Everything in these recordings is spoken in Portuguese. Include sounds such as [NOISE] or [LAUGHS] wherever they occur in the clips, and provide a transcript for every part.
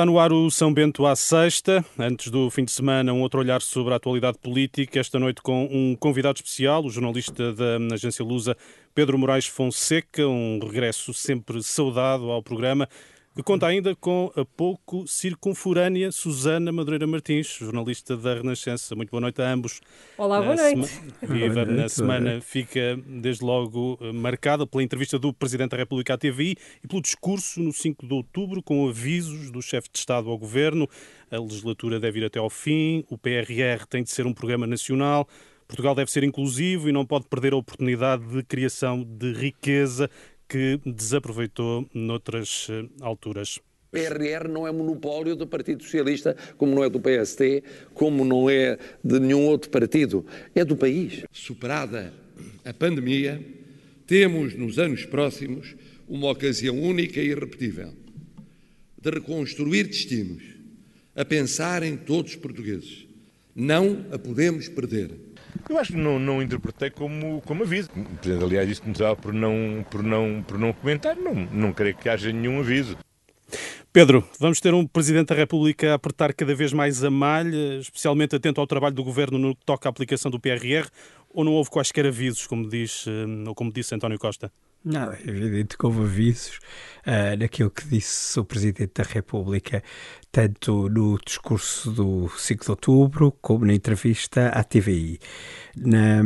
Está no ar o São Bento à sexta. Antes do fim de semana, um outro olhar sobre a atualidade política. Esta noite com um convidado especial, o jornalista da agência Lusa, Pedro Moraes Fonseca. Um regresso sempre saudado ao programa que conta ainda com a pouco circunforânea Susana Madureira Martins, jornalista da Renascença. Muito boa noite a ambos. Olá, boa noite. Sema... [LAUGHS] Viva, na semana fica desde logo marcada pela entrevista do Presidente da República à TVI e pelo discurso no 5 de outubro com avisos do chefe de Estado ao Governo. A legislatura deve ir até ao fim, o PRR tem de ser um programa nacional, Portugal deve ser inclusivo e não pode perder a oportunidade de criação de riqueza que desaproveitou noutras eh, alturas. O PRR não é monopólio do Partido Socialista, como não é do PST, como não é de nenhum outro partido. É do país. Superada a pandemia, temos nos anos próximos uma ocasião única e irrepetível de reconstruir destinos, a pensar em todos os portugueses. Não a podemos perder. Eu acho que não, não interpretei como, como aviso. O Presidente, aliás, disse que começava por não, por não, por não comentar. Não, não creio que haja nenhum aviso. Pedro, vamos ter um Presidente da República a apertar cada vez mais a malha, especialmente atento ao trabalho do Governo no que toca à aplicação do PRR, ou não houve quaisquer avisos, como, diz, eh, ou como disse António Costa? Não, é evidente que houve avisos uh, naquilo que disse o Presidente da República, tanto no discurso do 5 de outubro como na entrevista à TVI. Na,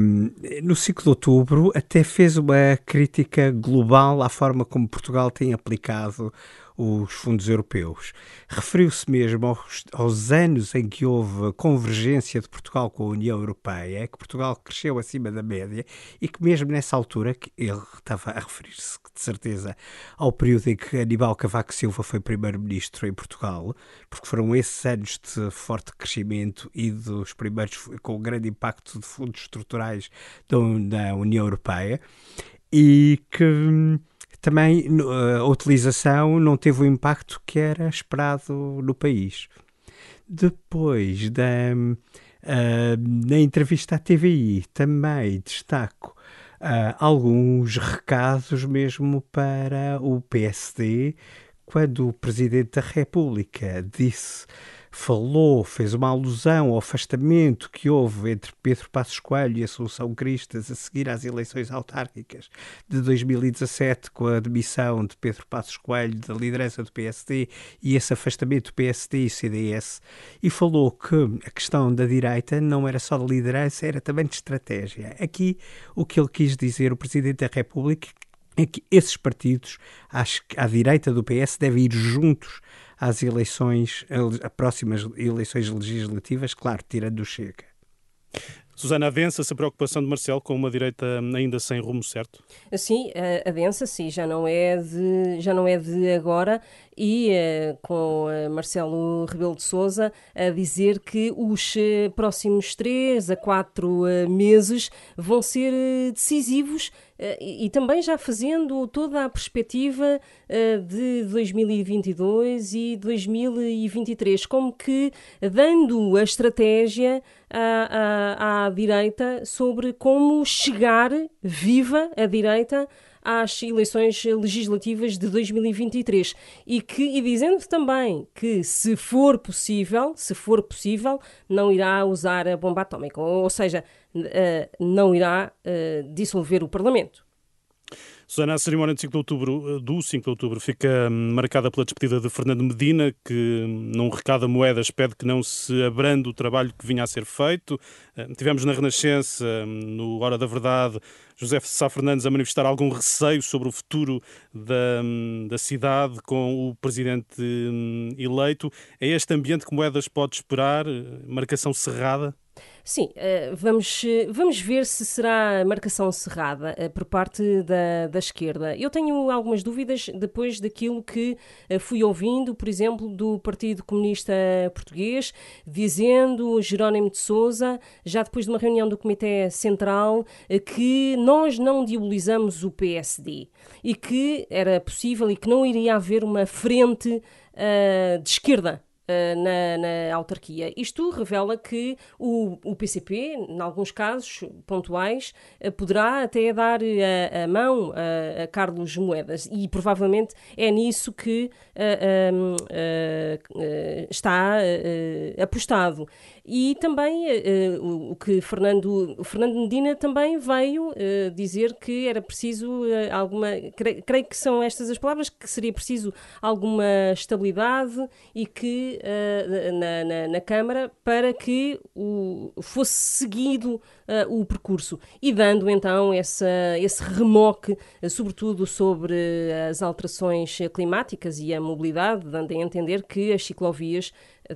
no 5 de outubro, até fez uma crítica global à forma como Portugal tem aplicado os fundos europeus. Referiu-se mesmo aos, aos, anos em que houve convergência de Portugal com a União Europeia, que Portugal cresceu acima da média e que mesmo nessa altura, que ele estava a referir-se de certeza ao período em que Aníbal Cavaco Silva foi primeiro-ministro em Portugal, porque foram esses anos de forte crescimento e dos primeiros com grande impacto de fundos estruturais da União Europeia, e que também a utilização não teve o impacto que era esperado no país. Depois da uh, na entrevista à TVI também destaco uh, alguns recados mesmo para o PSD quando o Presidente da República disse falou, fez uma alusão ao afastamento que houve entre Pedro Passos Coelho e Assunção Cristas a seguir às eleições autárquicas de 2017, com a demissão de Pedro Passos Coelho da liderança do PSD e esse afastamento do PSD e CDS, e falou que a questão da direita não era só de liderança, era também de estratégia. Aqui, o que ele quis dizer, o Presidente da República, é que esses partidos, que à direita do PS, devem ir juntos às eleições, a próximas eleições legislativas, claro, tirando o Chega. Susana, adensa-se a preocupação de Marcelo com uma direita ainda sem rumo certo? Sim, adensa-se, já não é de já não é de agora e uh, com uh, Marcelo Rebelo de Sousa a dizer que os próximos três a quatro meses vão ser decisivos e, e, também já fazendo toda a perspectiva de 2022 e 2023, como que dando a estratégia à, à, à direita sobre como chegar viva a direita às eleições legislativas de 2023 e que e dizendo também que se for possível, se for possível, não irá usar a bomba atómica, ou seja, eh, não irá eh, dissolver o Parlamento. Susana, a cerimónia de 5 de outubro, eh, do 5 de outubro fica hum, marcada pela despedida de Fernando Medina, que hum, num recado a moedas pede que não se abrande o trabalho que vinha a ser feito. Eh, tivemos na Renascença, hum, no Hora da Verdade, José Sá Fernandes a manifestar algum receio sobre o futuro da, da cidade com o presidente eleito. É este ambiente que Moedas pode esperar? Marcação cerrada? Sim, eh, vamos, vamos ver se será marcação cerrada eh, por parte da, da esquerda. Eu tenho algumas dúvidas depois daquilo que eh, fui ouvindo, por exemplo, do Partido Comunista Português, dizendo Jerónimo de Souza, já depois de uma reunião do Comitê Central, que nós não diabolizamos o PSD e que era possível e que não iria haver uma frente uh, de esquerda na, na, autarquia. Isto revela que o, o PCP, em alguns casos pontuais, uh, poderá até dar a, a mão a, a, Carlos Moedas e provavelmente é nisso que uh, está apostado. E também o que Fernando, Fernando Medina também veio dizer que era preciso alguma, creio, que são estas as palavras, que seria preciso alguma estabilidade e que na, na, na, Câmara para que o, fosse seguido o percurso e dando então essa, esse remoque, sobretudo sobre as alterações climáticas e a mobilidade, dando a entender que as ciclovias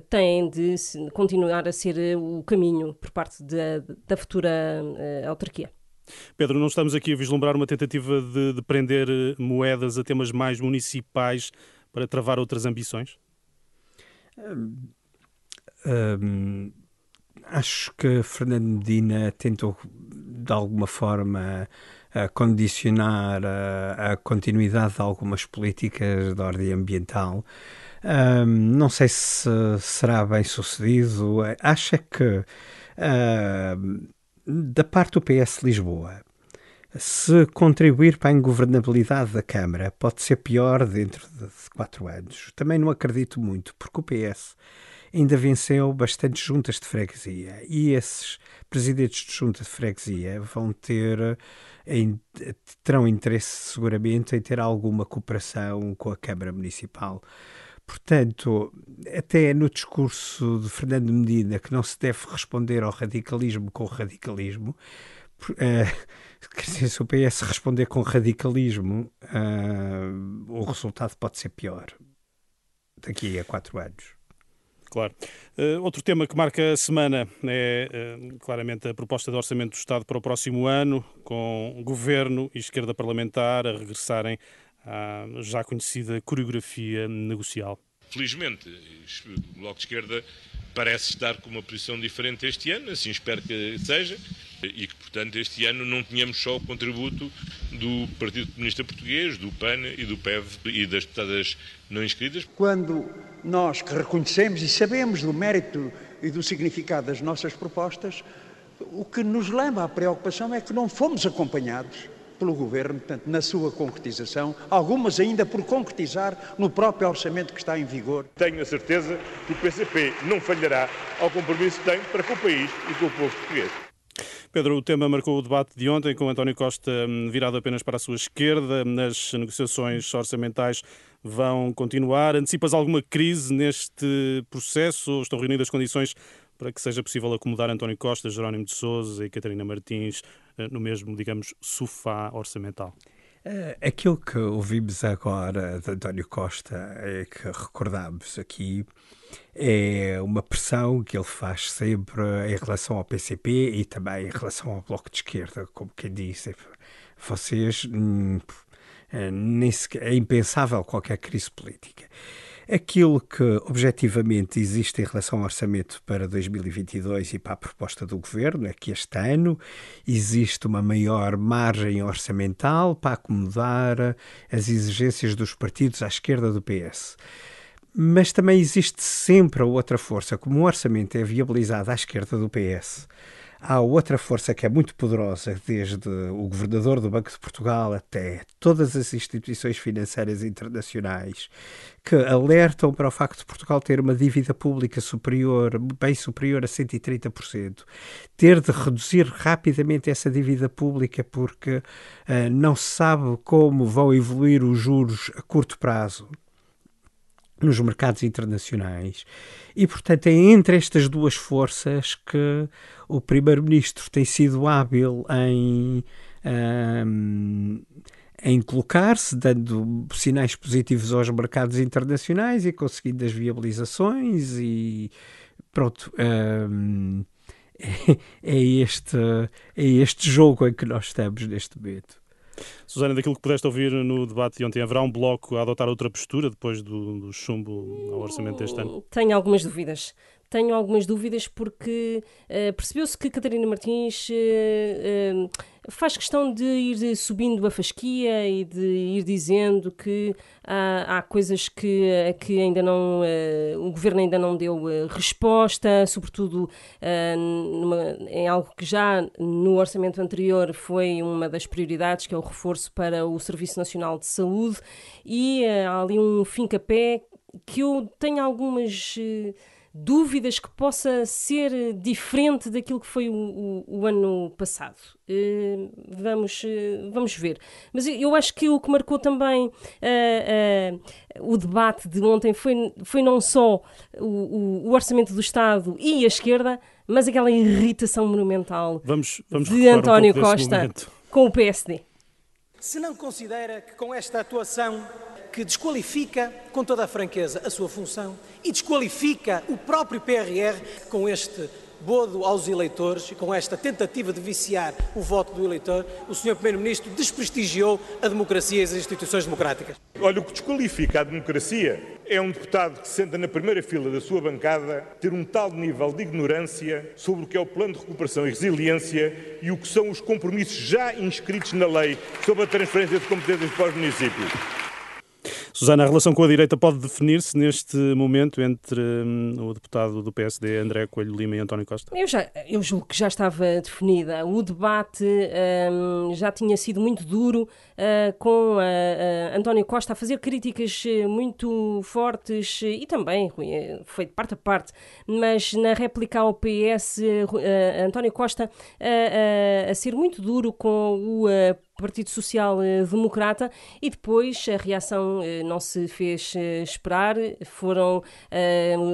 têm de continuar a ser eh, o caminho por parte da, futura autarquia. Pedro, não estamos aqui a vislumbrar uma tentativa de, de prender eh, moedas a temas mais municipais para travar outras ambições? Acho que Fernando Medina tentou, de alguma forma, condicionar a, a continuidade de algumas políticas de ordem ambiental um, não sei se será bem sucedido. Acho que uh, da parte do PS Lisboa, se contribuir para a ingovernabilidade da Câmara pode ser pior dentro de quatro anos. Também não acredito muito, porque o PS ainda venceu bastante juntas de freguesia e esses presidentes de junta de freguesia vão ter terão interesse seguramente em ter alguma cooperação com a Câmara Municipal. Portanto, até no discurso de Fernando Medina, que não se deve responder ao radicalismo com o radicalismo, uh, [LAUGHS] quer dizer, se o PS responder com radicalismo, uh, o resultado pode ser pior daqui a quatro anos. Claro. Uh, outro tema que marca a semana é uh, claramente a proposta de orçamento do Estado para o próximo ano, com governo e esquerda parlamentar a regressarem à já conhecida coreografia negocial. Felizmente, o Bloco de Esquerda parece estar com uma posição diferente este ano, assim espero que seja, e que, portanto, este ano não tenhamos só o contributo do Partido Comunista Português, do PAN e do PEV e das deputadas não inscritas. Quando nós que reconhecemos e sabemos do mérito e do significado das nossas propostas, o que nos leva à preocupação é que não fomos acompanhados pelo Governo, portanto, na sua concretização, algumas ainda por concretizar no próprio orçamento que está em vigor. Tenho a certeza que o PCP não falhará ao compromisso que tem para com o país e com o povo português. Pedro, o tema marcou o debate de ontem, com António Costa hum, virado apenas para a sua esquerda. Nas negociações orçamentais vão continuar. Antecipas alguma crise neste processo? Ou estão reunidas as condições para que seja possível acomodar António Costa, Jerónimo de Sousa e Catarina Martins eh, no mesmo, digamos, sofá orçamental? Eh, aquilo que ouvimos agora de António Costa é que recordamos aqui é uma pressão que ele faz sempre em relação ao PCP e também em relação ao Bloco de Esquerda, como quem disse. Vocês hum, sequer, é impensável qualquer crise política. Aquilo que objetivamente existe em relação ao orçamento para 2022 e para a proposta do governo é que este ano existe uma maior margem orçamental para acomodar as exigências dos partidos à esquerda do PS. Mas também existe sempre a outra força, como o orçamento é viabilizado à esquerda do PS Há outra força que é muito poderosa, desde o governador do Banco de Portugal até todas as instituições financeiras internacionais, que alertam para o facto de Portugal ter uma dívida pública superior, bem superior a 130%, ter de reduzir rapidamente essa dívida pública porque uh, não se sabe como vão evoluir os juros a curto prazo nos mercados internacionais. E, portanto, é entre estas duas forças que o Primeiro-Ministro tem sido hábil em, um, em colocar-se, dando sinais positivos aos mercados internacionais e conseguindo as viabilizações e pronto. Um, é, [LAUGHS] é, este, é este jogo em que nós estamos neste momento. Susana, daquilo que pudeste ouvir no debate de ontem, haverá um bloco a adotar outra postura depois do, do chumbo ao orçamento deste ano? Tenho algumas dúvidas. tenho algumas dúvidas porque uh, percebeu-se que Catarina Martins uh, uh, faz questão de ir subindo a fasquia e de ir dizendo que há, há coisas que, que ainda não o governo ainda não deu resposta, sobretudo numa, em algo que já no orçamento anterior foi uma das prioridades, que é o reforço para o Serviço Nacional de Saúde, e há ali um fim-capé que eu tenho algumas dúvidas que possa ser diferente daquilo que foi o, o, o ano passado. Uh, vamos, uh, vamos ver. Mas eu acho que o que marcou também uh, o debate de ontem foi, foi não só o, o, orçamento do Estado e a esquerda, mas aquela irritação monumental vamos, vamos de António um Costa com o PSD. Se não considera que com esta atuação que desqualifica, com toda a franqueza, a sua função e desqualifica o próprio PRR com este bodo aos eleitores e com esta tentativa de viciar o voto do eleitor, o Sr. Primeiro-Ministro desprestigiou a democracia e as instituições democráticas. Olha, o que desqualifica a democracia é um deputado que senta na primeira fila da sua bancada ter um tal nível de ignorância sobre o que é o Plano de Recuperação e Resiliência e o que são os compromissos já inscritos na lei sobre a transferência de competências para os municípios. Susana, a relação com a direita pode definir-se neste momento entre hum, o deputado do PSD, André Coelho Lima e António Costa? Eu, já, eu julgo que já estava definida. O debate hum, já tinha sido muito duro uh, com uh, uh, António Costa a fazer críticas muito fortes e também foi de parte a parte, mas na réplica ao PS, António Costa a ser muito duro com o Partido Social Democrata e depois a reação não se fez esperar. Foram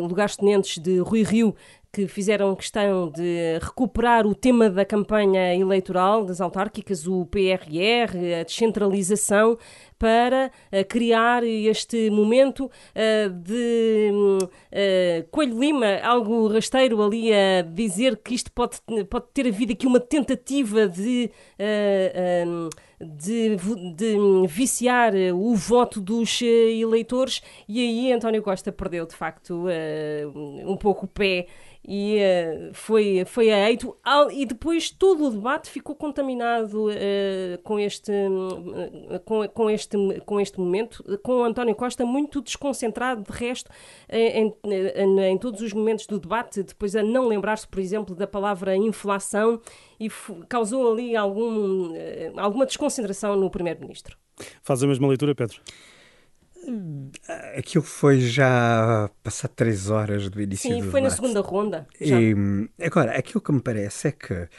lugares tenentes de Rui Rio que fizeram questão de recuperar o tema da campanha eleitoral das autárquicas, o PRR, a descentralização, para uh, criar este momento uh, de uh, Coelho Lima, algo rasteiro ali a dizer que isto pode, pode ter havido aqui uma tentativa de. Um, de, de, viciar o voto dos eleitores e aí António Costa perdeu de facto um pouco o pé e uh, foi, foi a eito. E depois todo o debate ficou contaminado uh, com, este, uh, com, com, este, com este momento, com António Costa muito desconcentrado, de resto, em, em, em todos os momentos do debate, depois a não lembrar-se, por exemplo, da palavra inflação e causou ali algum, alguma desconcentração no Primeiro-Ministro. Faz a mesma leitura, Pedro? Aquilo foi já passar três horas do início Sim, do foi debate. na segunda ronda. E, agora, aquilo que me parece é que uh,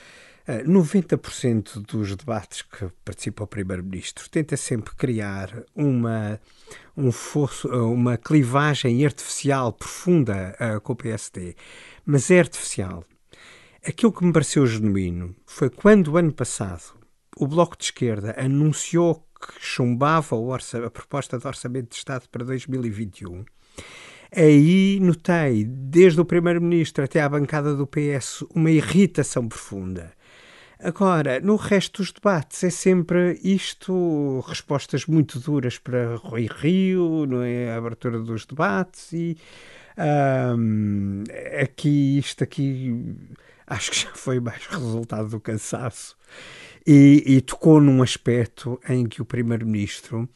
eh, 90% dos debates que participa o Primeiro-Ministro tenta sempre criar uma, um fosso, uma clivagem artificial profunda uh, com o PSD, mas é artificial. Aquilo que me pareceu genuíno foi quando, ano passado, o Bloco de Esquerda anunciou que chumbava a proposta de orçamento de Estado para 2021, aí notei, desde o Primeiro-Ministro até à bancada do PS, uma irritação profunda. Agora, no resto dos debates é sempre isto, respostas muito duras para Rui Rio, não é? A abertura dos debates e aqui, isto aqui, acho que já foi mais [LAUGHS] resultado do cansaço e, e tocou num aspecto em que o Primeiro-Ministro,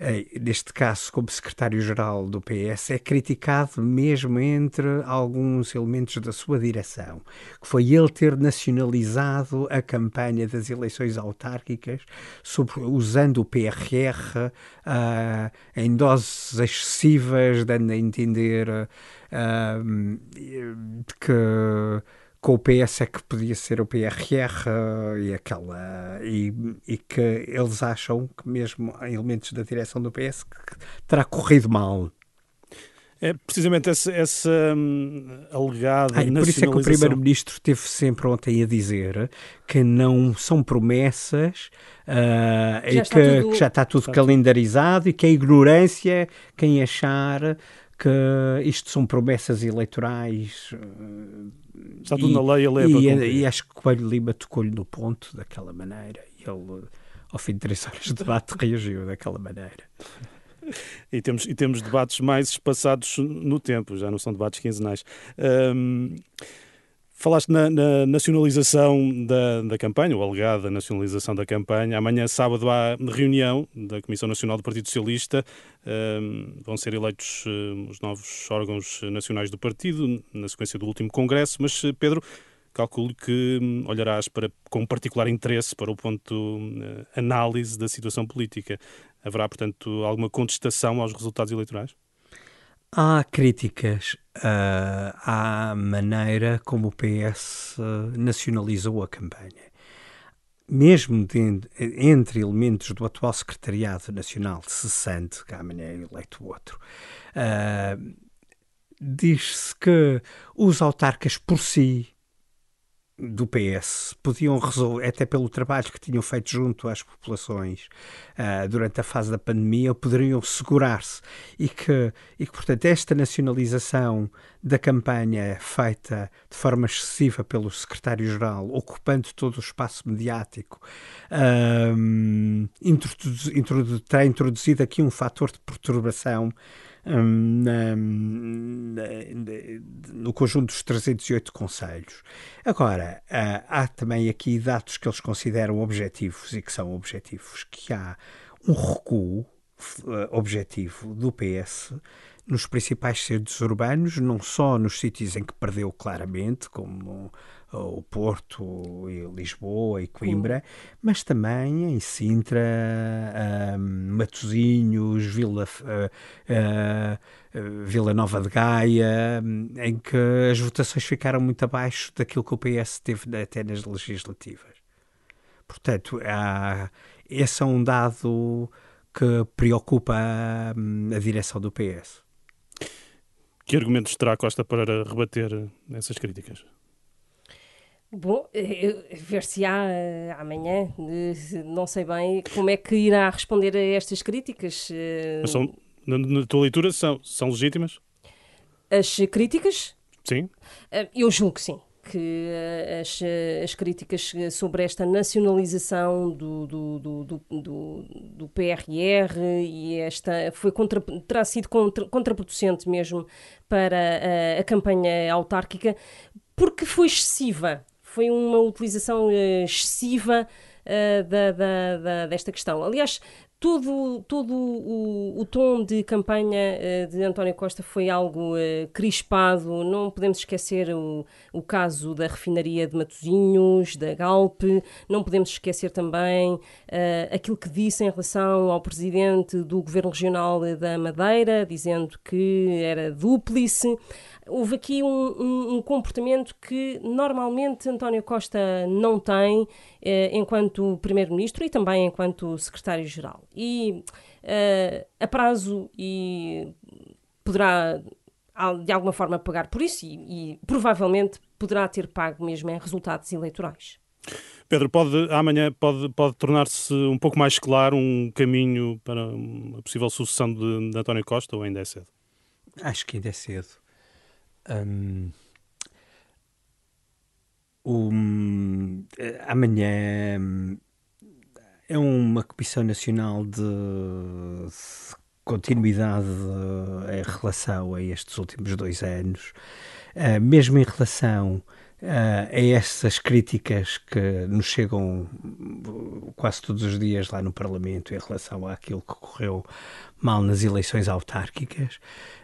eh, neste caso como secretário-geral do PS, é criticado mesmo entre alguns elementos da sua direção, que foi ele ter nacionalizado a campanha das eleições autárquicas sobre, usando o PRR uh, ah, em doses excessivas, dando a entender uh, que com o PS é que podia ser o PRR e aquela e, e, que eles acham que mesmo elementos da direção do PS que terá corrido mal. É precisamente essa, essa hum, alegada Ai, Por isso é que o Primeiro-Ministro esteve sempre ontem a dizer que não são promessas uh, e que, tudo... que, já está tudo está calendarizado tudo. e que a ignorância quem achar que isto são promessas eleitorais. Está tudo e, na lei, a lei e, e, e acho que Coelho Lima tocou-lhe no ponto daquela maneira e ele, ao fim de três [LAUGHS] horas de debate, reagiu daquela maneira. e, temos, e temos debates mais espaçados no tempo, já não são debates quinzenais. Um, Falaste na, na nacionalização da, da, campanha, ou alegada nacionalização da campanha. Amanhã, sábado, há reunião da Comissão Nacional do Partido Socialista. Vão ser eleitos uh, os novos órgãos nacionais do partido, na sequência do último congresso. Mas, Pedro, calculo que hum, olharás para, com particular interesse para o ponto uh, análise da situação política. Haverá, portanto, alguma contestação aos resultados eleitorais? Há críticas uh, à maneira como o PS nacionalizou a campanha. Mesmo de, entre elementos do atual Secretariado Nacional cessante, que amanhã é eleito outro, uh, diz-se que os autarcas por si do PS podiam resolver, até pelo trabalho que tinham feito junto às populações uh, durante a fase da pandemia, poderiam segurar-se. E que, e que, portanto, esta nacionalização da campanha feita de forma excessiva pelo secretário-geral, ocupando todo o espaço mediático, uh, introduzi, introdu, terá introduzido aqui um fator de perturbação na, no conjunto dos 308 conselhos. Agora, há também aqui dados que eles consideram objetivos e que são objetivos, que há um recuo eh, objetivo do PS nos principais centros urbanos, não só nos sítios em que perdeu claramente, como o Porto, e Lisboa e Coimbra, Sim. mas também em Sintra, uh, Matosinhos, Vila, uh, uh, Vila Nova de Gaia, em que as votações ficaram muito abaixo daquilo que o PS teve até nas legislativas. Portanto, há, esse é um dado que preocupa a, a direção do PS. Que argumentos terá Costa para rebater essas críticas? Bom, eh, eh, amanhã. Não sei bem como é que irá responder a estas críticas. Eh, Mas são, na, na tua leitura, são, são legítimas? As críticas? Sim. Eu julgo que sim que as, as críticas sobre esta nacionalização do, do, do, do, do PRR e esta foi contra, terá sido contra, contraproducente mesmo para a, a campanha autárquica porque foi excessiva foi uma utilização uh, excessiva uh, da, da, da, desta questão. Aliás, todo, todo o, o tom de campanha uh, de António Costa foi algo crispado. Não podemos esquecer o, o caso da refinaria de Matosinhos, da Galp. Não podemos esquecer também aquilo que disse em relação ao presidente do Governo Regional da Madeira, dizendo que era dúplice houve aqui um, um, um, comportamento que normalmente António Costa não tem eh, enquanto Primeiro-Ministro e também enquanto Secretário-Geral. E eh, a prazo e poderá de alguma forma pagar por isso e, e provavelmente poderá ter pago mesmo em resultados eleitorais. Pedro, pode, amanhã pode, pode tornar-se um pouco mais claro um caminho para uma possível sucessão de, de António Costa ou ainda é cedo? Acho que ainda é cedo. Um, um, amanhã é uma Comissão Nacional de continuidade em relação a estes últimos dois anos, uh, mesmo em relação a essas críticas que nos chegam quase todos os dias lá no Parlamento em relação àquilo que ocorreu mal nas eleições autárquicas,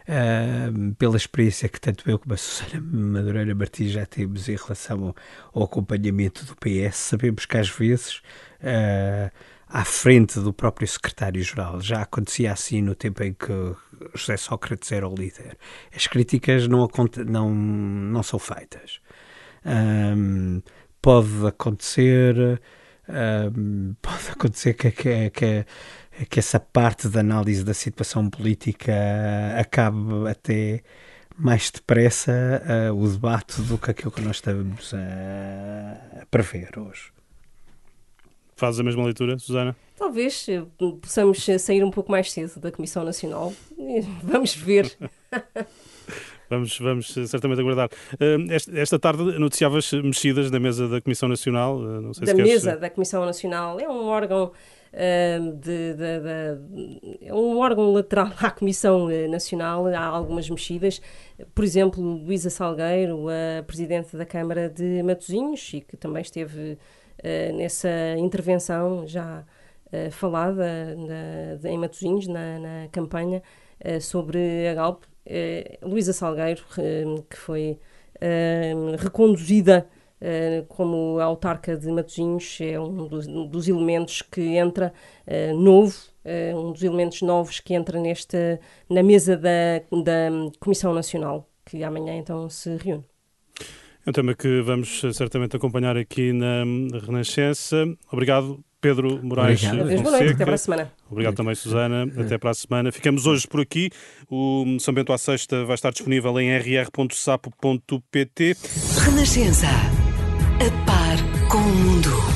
uh, pela experiência que tanto eu como a Susana Madureira Martins já temos em relação ao, acompanhamento do PS, sabemos que às vezes uh, à frente do próprio secretário-geral. Já acontecia assim no tempo em que José Sócrates era o líder. As críticas não, não, não são feitas. Um, pode acontecer, um, [LAUGHS] pode acontecer que, que, que que essa parte da análise da situação política acabe até mais depressa uh, o debate do que aquilo que nós estamos a, a prever hoje. Fazes a mesma leitura, Susana? Talvez eh, possamos sair um pouco mais cedo da Comissão Nacional. [LAUGHS] Vamos ver. [LAUGHS] Vamos, vamos certamente aguardar. Uh, esta, esta, tarde noticiavas mexidas na mesa da Comissão Nacional. Uh, da queres... mesa da Comissão Nacional. É um órgão de, de, de, é um órgão lateral à Comissão Nacional, há algumas mexidas. Por exemplo, Luísa Salgueiro, a Presidente da Câmara de Matosinhos, e que também esteve nessa intervenção já falada na, em Matosinhos, na, na campanha sobre a Galp. Luísa Salgueiro, que foi reconduzida Uh, como autarca de Matosinhos é um dos, elementos que entra novo, um dos elementos novos que entra nesta, na mesa da, da Comissão Nacional, que amanhã então se reúne. É um tema que vamos certamente acompanhar aqui na Renascença. Obrigado Pedro Moraes Obrigado. Boa noite, até para a semana. Obrigado também, Susana. Até para a semana. Ficamos hoje por aqui. O São Bento à Sexta vai estar disponível em rr.sapo.pt. Renascença. A par com o mundo.